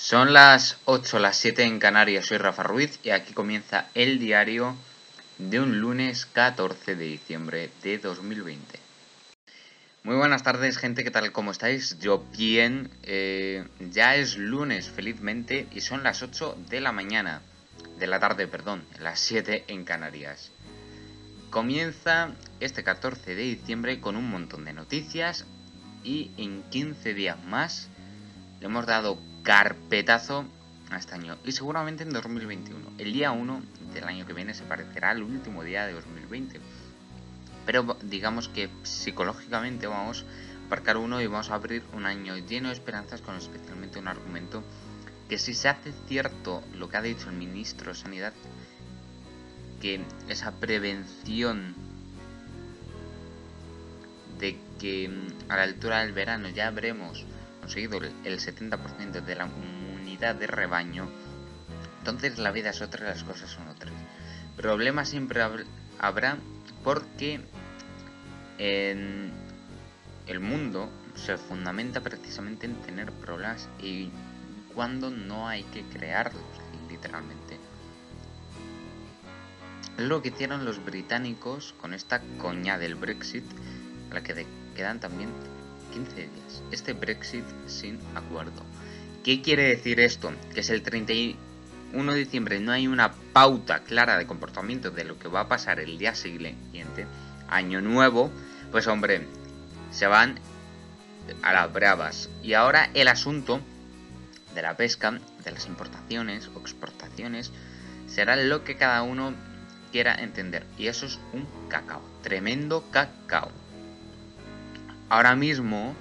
Son las 8, las 7 en Canarias, soy Rafa Ruiz y aquí comienza el diario de un lunes 14 de diciembre de 2020. Muy buenas tardes gente, ¿qué tal? ¿Cómo estáis? Yo bien, eh, ya es lunes felizmente y son las 8 de la mañana, de la tarde, perdón, las 7 en Canarias. Comienza este 14 de diciembre con un montón de noticias y en 15 días más le hemos dado carpetazo a este año y seguramente en 2021. El día 1 del año que viene se parecerá al último día de 2020. Pero digamos que psicológicamente vamos a aparcar uno y vamos a abrir un año lleno de esperanzas con especialmente un argumento que si se hace cierto lo que ha dicho el ministro de Sanidad, que esa prevención de que mm, a la altura del verano ya habremos el 70% de la unidad de rebaño, entonces la vida es otra y las cosas son otras. Problemas siempre habrá porque en el mundo se fundamenta precisamente en tener problemas y cuando no hay que crearlos, literalmente. Es lo que hicieron los británicos con esta coña del Brexit, a la que quedan también 15 días. Este Brexit sin acuerdo. ¿Qué quiere decir esto? Que es el 31 de diciembre no hay una pauta clara de comportamiento de lo que va a pasar el día siguiente, año nuevo, pues hombre, se van a las bravas. Y ahora el asunto de la pesca, de las importaciones o exportaciones, será lo que cada uno quiera entender. Y eso es un cacao, tremendo cacao. Ahora mismo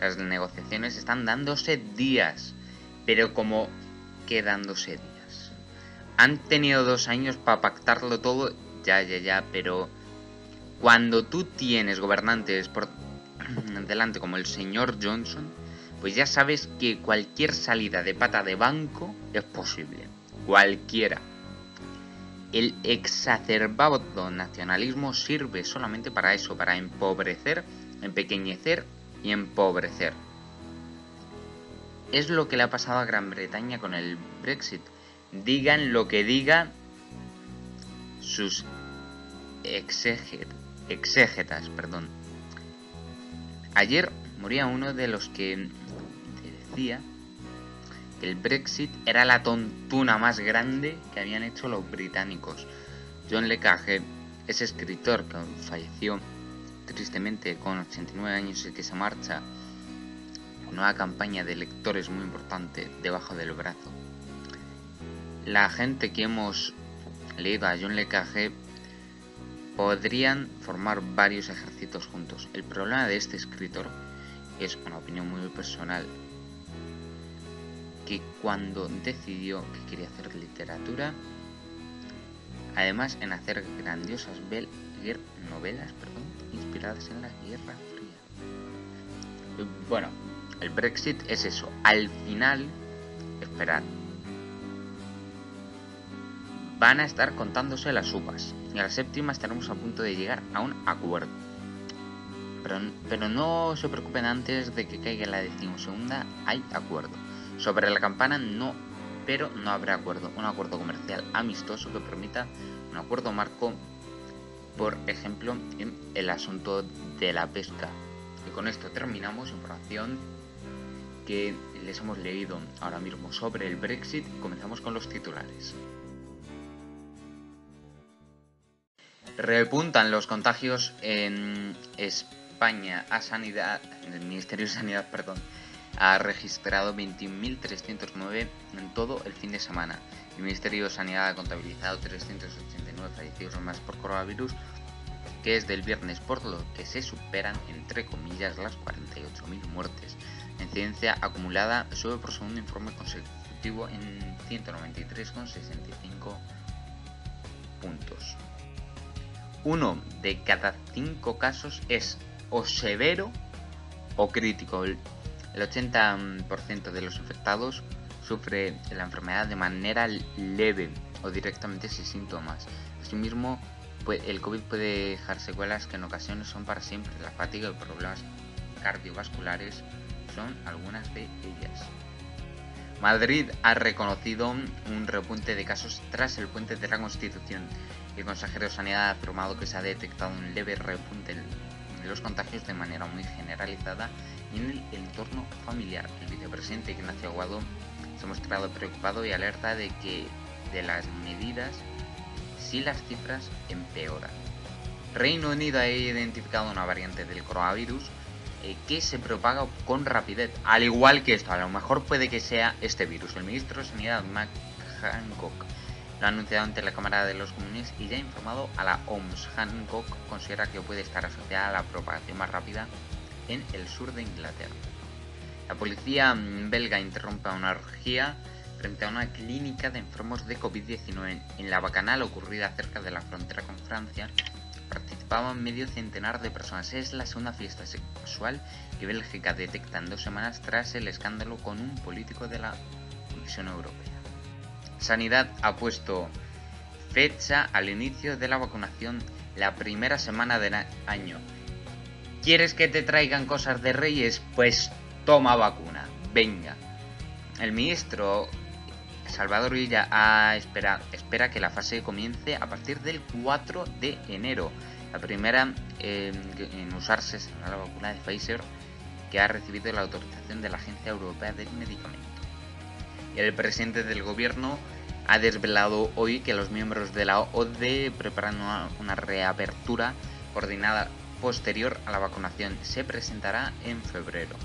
las negociaciones están dándose días, pero como que dándose días. Han tenido dos años para pactarlo todo, ya, ya, ya, pero cuando tú tienes gobernantes por delante como el señor Johnson, pues ya sabes que cualquier salida de pata de banco es posible. Cualquiera. El exacerbado nacionalismo sirve solamente para eso, para empobrecer empequeñecer y empobrecer. Es lo que le ha pasado a Gran Bretaña con el Brexit. Digan lo que digan sus exégetas. Perdón. Ayer moría uno de los que decía que el Brexit era la tontuna más grande que habían hecho los británicos. John Le Carré, ese escritor que falleció tristemente con 89 años y que se marcha una campaña de lectores muy importante debajo del brazo. La gente que hemos leído a John Le Carré podrían formar varios ejércitos juntos. El problema de este escritor es una opinión muy personal que cuando decidió que quería hacer literatura, además en hacer grandiosas novelas, perdón, inspiradas en la Guerra Fría. Bueno, el Brexit es eso. Al final, esperar. Van a estar contándose las uvas. Y a la séptima estaremos a punto de llegar a un acuerdo. Pero, pero no se preocupen antes de que caiga la decimosegunda, hay acuerdo. Sobre la campana no, pero no habrá acuerdo. Un acuerdo comercial amistoso que permita un acuerdo marco por ejemplo, el asunto de la pesca. Y con esto terminamos información que les hemos leído ahora mismo sobre el Brexit comenzamos con los titulares. Repuntan los contagios en España a sanidad, el Ministerio de Sanidad, perdón, ha registrado 21.309 en todo el fin de semana. El Ministerio de Sanidad ha contabilizado 389 fallecidos más por coronavirus, que es del viernes, por lo que se superan, entre comillas, las 48.000 muertes. La incidencia acumulada sube por segundo informe consecutivo en 193,65 puntos. Uno de cada cinco casos es o severo o crítico. 80% de los infectados sufre la enfermedad de manera leve o directamente sin síntomas. Asimismo, el COVID puede dejar secuelas que en ocasiones son para siempre. La fatiga y problemas cardiovasculares son algunas de ellas. Madrid ha reconocido un repunte de casos tras el puente de la Constitución. El consejero de Sanidad ha afirmado que se ha detectado un leve repunte de los contagios de manera muy generalizada en el entorno familiar. El vicepresidente Ignacio Aguado se ha mostrado preocupado y alerta de que de las medidas si las cifras empeoran. Reino Unido ha identificado una variante del coronavirus eh, que se propaga con rapidez, al igual que esto, a lo mejor puede que sea este virus. El ministro de Sanidad, Mac Hancock, lo ha anunciado ante la Cámara de los Comunes y ya ha informado a la OMS. Hancock considera que puede estar asociada a la propagación más rápida en el sur de Inglaterra. La policía belga interrumpe una orgía frente a una clínica de enfermos de COVID-19 en la Bacanal ocurrida cerca de la frontera con Francia participaban medio centenar de personas. Es la segunda fiesta sexual que Bélgica detecta en dos semanas tras el escándalo con un político de la Comisión Europea. Sanidad ha puesto fecha al inicio de la vacunación la primera semana del año. ¿Quieres que te traigan cosas de reyes? Pues toma vacuna. Venga. El ministro Salvador Villa ha espera, que la fase comience a partir del 4 de enero. La primera en usarse será la vacuna de Pfizer que ha recibido la autorización de la Agencia Europea del Medicamento. El presidente del gobierno ha desvelado hoy que los miembros de la OCDE preparan una reapertura coordinada posterior a la vacunación. Se presentará en febrero.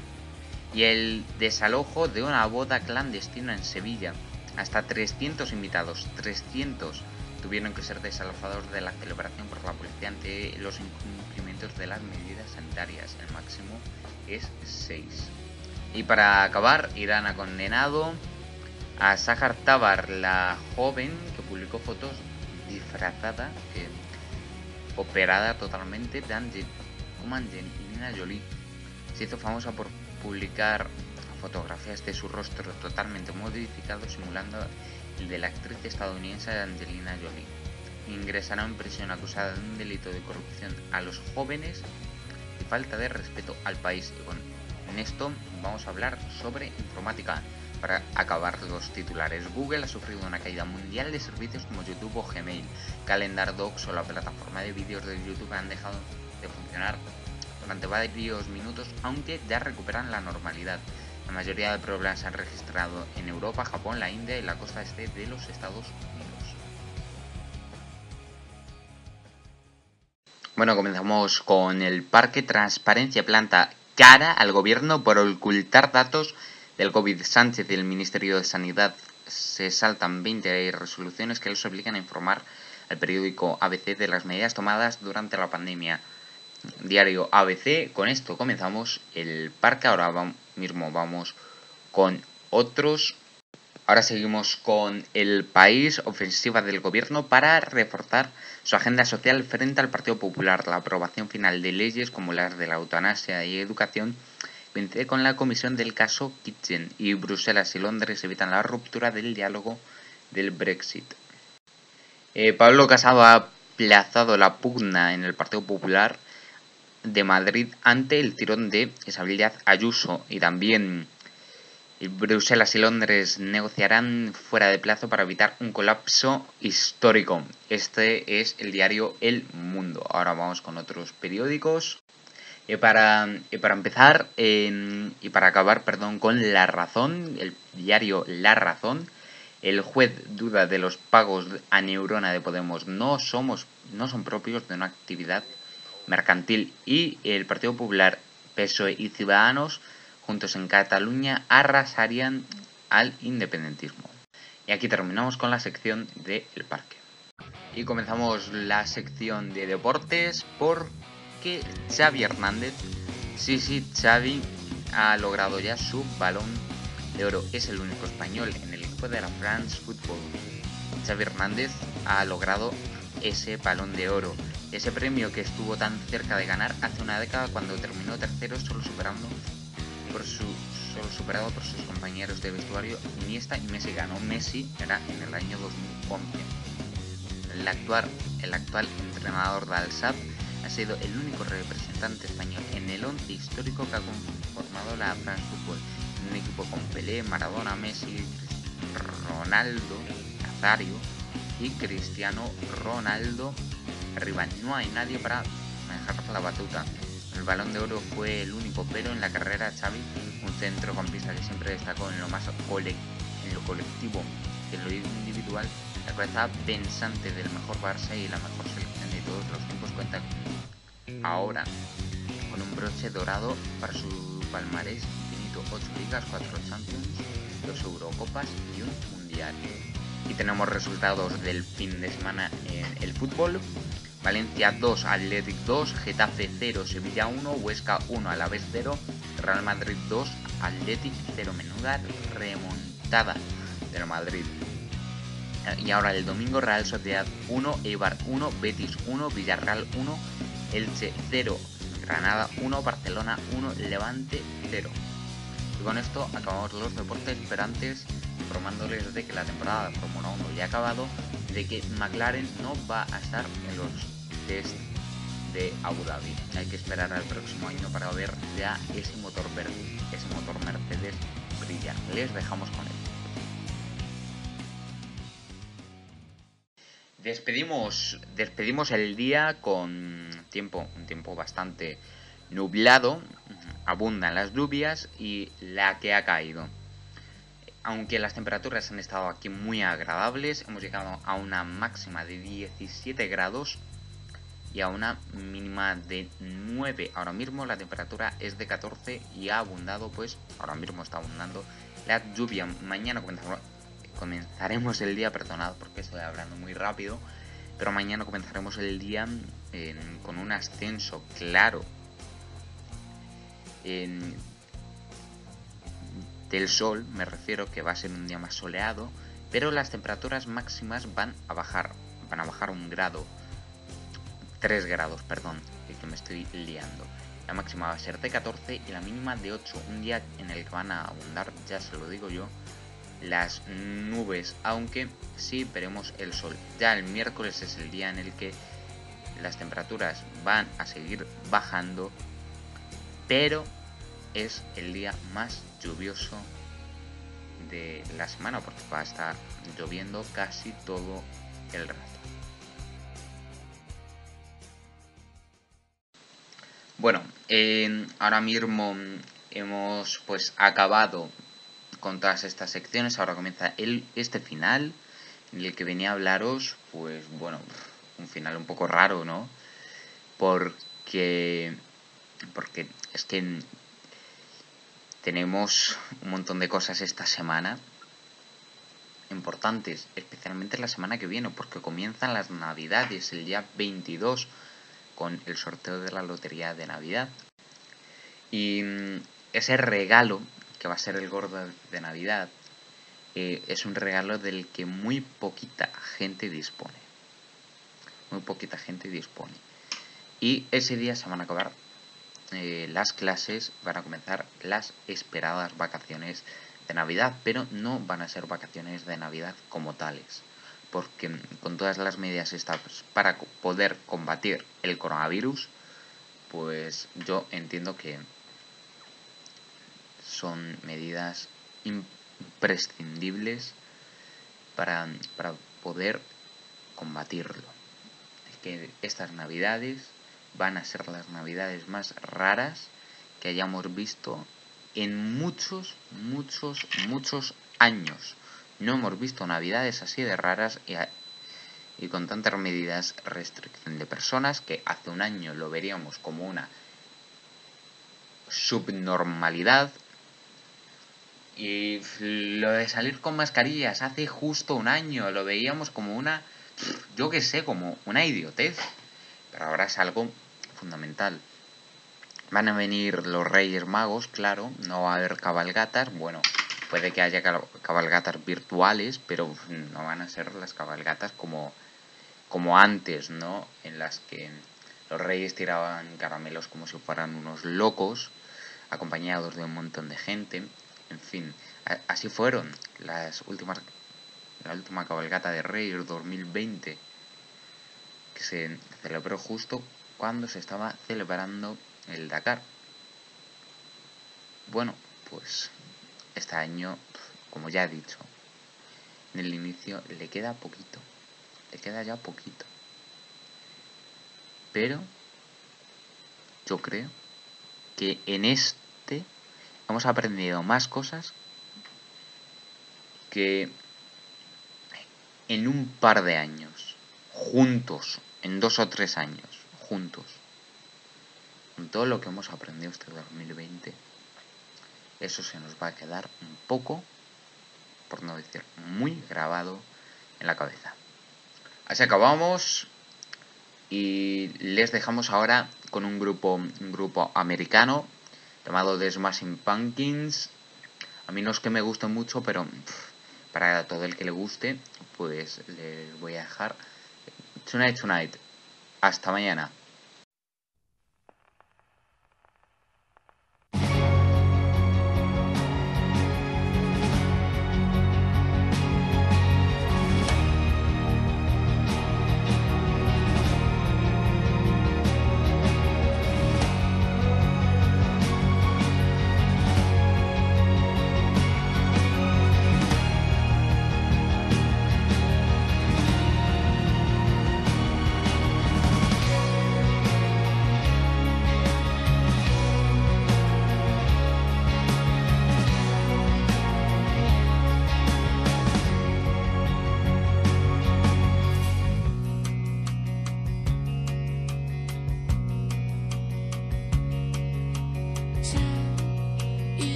Y el desalojo de una boda clandestina en Sevilla hasta 300 invitados, 300 tuvieron que ser desalojados de la celebración por la policía ante los incumplimientos de las medidas sanitarias. El máximo es 6. Y para acabar, Irán ha condenado a Sahar Tabar, la joven que publicó fotos disfrazada, operada totalmente de Angelina Jolie. Se hizo famosa por publicar fotografías de su rostro totalmente modificado simulando el de la actriz estadounidense Angelina Jolie. Ingresará en prisión acusada de un delito de corrupción a los jóvenes y falta de respeto al país. Y con esto vamos a hablar sobre informática. Para acabar los titulares, Google ha sufrido una caída mundial de servicios como YouTube o Gmail. Calendar Docs o la plataforma de vídeos de YouTube han dejado de funcionar durante varios minutos, aunque ya recuperan la normalidad. La mayoría de problemas se han registrado en Europa, Japón, la India y la costa este de los Estados Unidos. Bueno, comenzamos con el Parque Transparencia Planta cara al gobierno por ocultar datos del COVID. Sánchez y el Ministerio de Sanidad se saltan 20 resoluciones que les obligan a informar al periódico ABC de las medidas tomadas durante la pandemia. Diario ABC, con esto comenzamos el parque. Ahora mismo vamos con otros. Ahora seguimos con el país, ofensiva del gobierno para reforzar su agenda social frente al Partido Popular. La aprobación final de leyes como las de la eutanasia y educación coincide con la comisión del caso Kitchen y Bruselas y Londres evitan la ruptura del diálogo del Brexit. Eh, Pablo Casado ha aplazado la pugna en el Partido Popular de Madrid ante el tirón de Isabel Ayuso y también Bruselas y Londres negociarán fuera de plazo para evitar un colapso histórico. Este es el diario El Mundo. Ahora vamos con otros periódicos. Y para, para empezar y para acabar, perdón, con La Razón, el diario La Razón, el juez duda de los pagos a Neurona de Podemos no somos no son propios de una actividad mercantil y el Partido Popular, PSOE y Ciudadanos, juntos en Cataluña, arrasarían al independentismo. Y aquí terminamos con la sección del Parque. Y comenzamos la sección de deportes porque Xavi Hernández, sí, sí, Xavi ha logrado ya su balón de oro. Es el único español en el equipo de la France Football. Xavi Hernández ha logrado ese balón de oro. Ese premio que estuvo tan cerca de ganar hace una década cuando terminó tercero solo superando por su solo superado por sus compañeros de vestuario Iniesta y Messi ganó Messi era en el año 2011. El actual, el actual entrenador de Al-Sad ha sido el único representante español en el once histórico que ha conformado la France Football. un equipo con Pelé, Maradona, Messi, Ronaldo, Nazario y Cristiano Ronaldo arriba. No hay nadie para manejar la batuta. El balón de oro fue el único, pero en la carrera Xavi, un centrocampista que siempre destacó en lo más colectivo que en lo individual, la cabeza pensante del mejor Barça y la mejor selección de todos los ahora con un broche dorado para su palmarés infinito, 8 ligas, 4 Champions, 2 Eurocopas y un Mundial. Y tenemos resultados del fin de semana en el fútbol. Valencia 2, Athletic 2, Getafe 0, Sevilla 1, Huesca 1, Alavés 0, Real Madrid 2, Athletic 0. Menuda remontada del Madrid. Y ahora el domingo Real Sociedad 1, Eibar 1, Betis 1, Villarreal 1, Elche 0, Granada 1, Barcelona 1, Levante 0. Y con esto acabamos los deportes, esperantes informándoles de que la temporada de Fórmula 1 ya ha acabado, de que McLaren no va a estar en los test de Abu Dhabi. Hay que esperar al próximo año para ver ya ese motor verde, ese motor Mercedes brilla. Les dejamos con él. Despedimos, despedimos el día con tiempo, un tiempo bastante nublado, abundan las lluvias y la que ha caído. Aunque las temperaturas han estado aquí muy agradables, hemos llegado a una máxima de 17 grados y a una mínima de 9. Ahora mismo la temperatura es de 14 y ha abundado, pues ahora mismo está abundando la lluvia. Mañana el día, perdonad porque estoy hablando muy rápido, pero mañana comenzaremos el día con un ascenso claro del sol, me refiero que va a ser un día más soleado, pero las temperaturas máximas van a bajar, van a bajar un grado, 3 grados, perdón, que me estoy liando. La máxima va a ser de 14 y la mínima de 8, un día en el que van a abundar, ya se lo digo yo, las nubes, aunque sí veremos el sol. Ya el miércoles es el día en el que las temperaturas van a seguir bajando, pero es el día más lluvioso de la semana porque va a estar lloviendo casi todo el rato. Bueno, ahora mismo hemos pues acabado con todas estas secciones. Ahora comienza el, este final en el que venía a hablaros, pues bueno, un final un poco raro, ¿no? Porque, porque es que tenemos un montón de cosas esta semana importantes, especialmente la semana que viene, porque comienzan las navidades el día 22 con el sorteo de la lotería de Navidad. Y mm, ese regalo, que va a ser el gordo de Navidad, eh, es un regalo del que muy poquita gente dispone. Muy poquita gente dispone. Y ese día se van a acabar eh, las clases, van a comenzar las esperadas vacaciones de Navidad, pero no van a ser vacaciones de Navidad como tales, porque con todas las medidas estas para poder combatir el coronavirus, pues yo entiendo que son medidas imprescindibles para, para poder combatirlo. Es que estas navidades van a ser las navidades más raras que hayamos visto en muchos, muchos, muchos años. No hemos visto navidades así de raras y, con tantas medidas restricción de personas que hace un año lo veríamos como una subnormalidad. Y lo de salir con mascarillas hace justo un año lo veíamos como una, yo que sé, como una idiotez. Pero ahora es algo fundamental. Van a venir los Reyes Magos, claro, no va a haber cabalgatas, bueno, puede que haya cabalgatas virtuales, pero no van a ser las cabalgatas como, como antes, ¿no? En las que los reyes tiraban caramelos como si fueran unos locos, acompañados de un montón de gente. En fin, así fueron las últimas, la última cabalgata de Reyes 2020, que se celebró justo cuando se estaba celebrando el Dakar. Bueno, pues este año, como ya he dicho, en el inicio le queda poquito. Le queda ya poquito. Pero yo creo que en este hemos aprendido más cosas que en un par de años, juntos, en dos o tres años, juntos, con todo lo que hemos aprendido este 2020, eso se nos va a quedar un poco, por no decir muy grabado en la cabeza. Así acabamos y les dejamos ahora con un grupo, un grupo americano llamado The Smashing Pumpkins. A mí no es que me guste mucho, pero para todo el que le guste, pues les voy a dejar Tonight Tonight. Hasta mañana.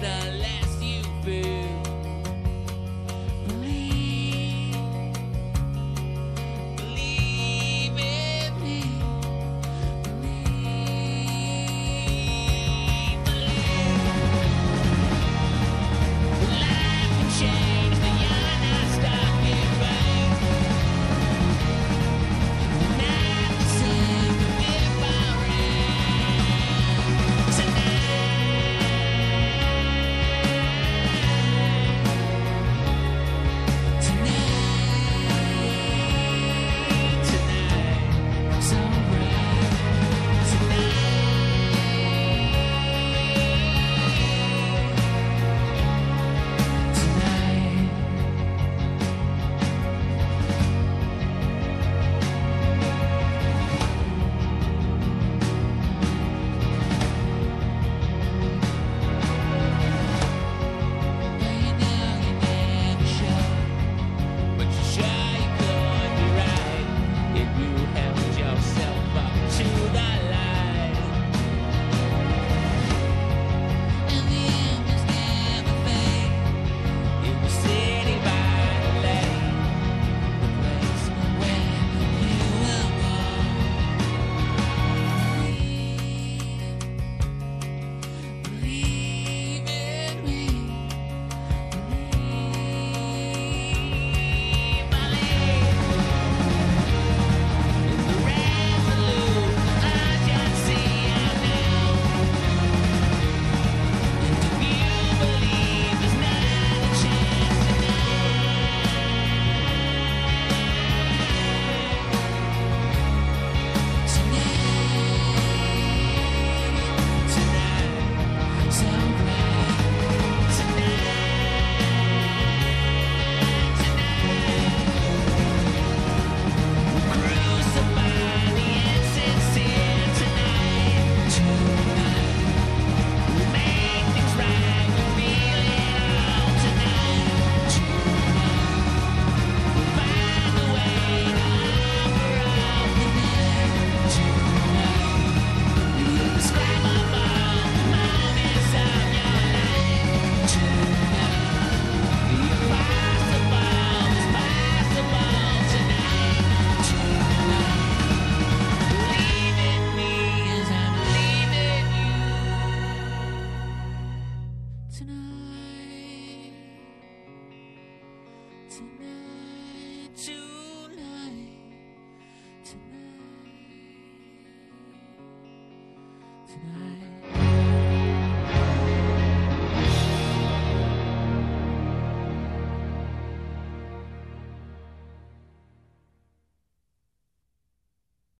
Tonight,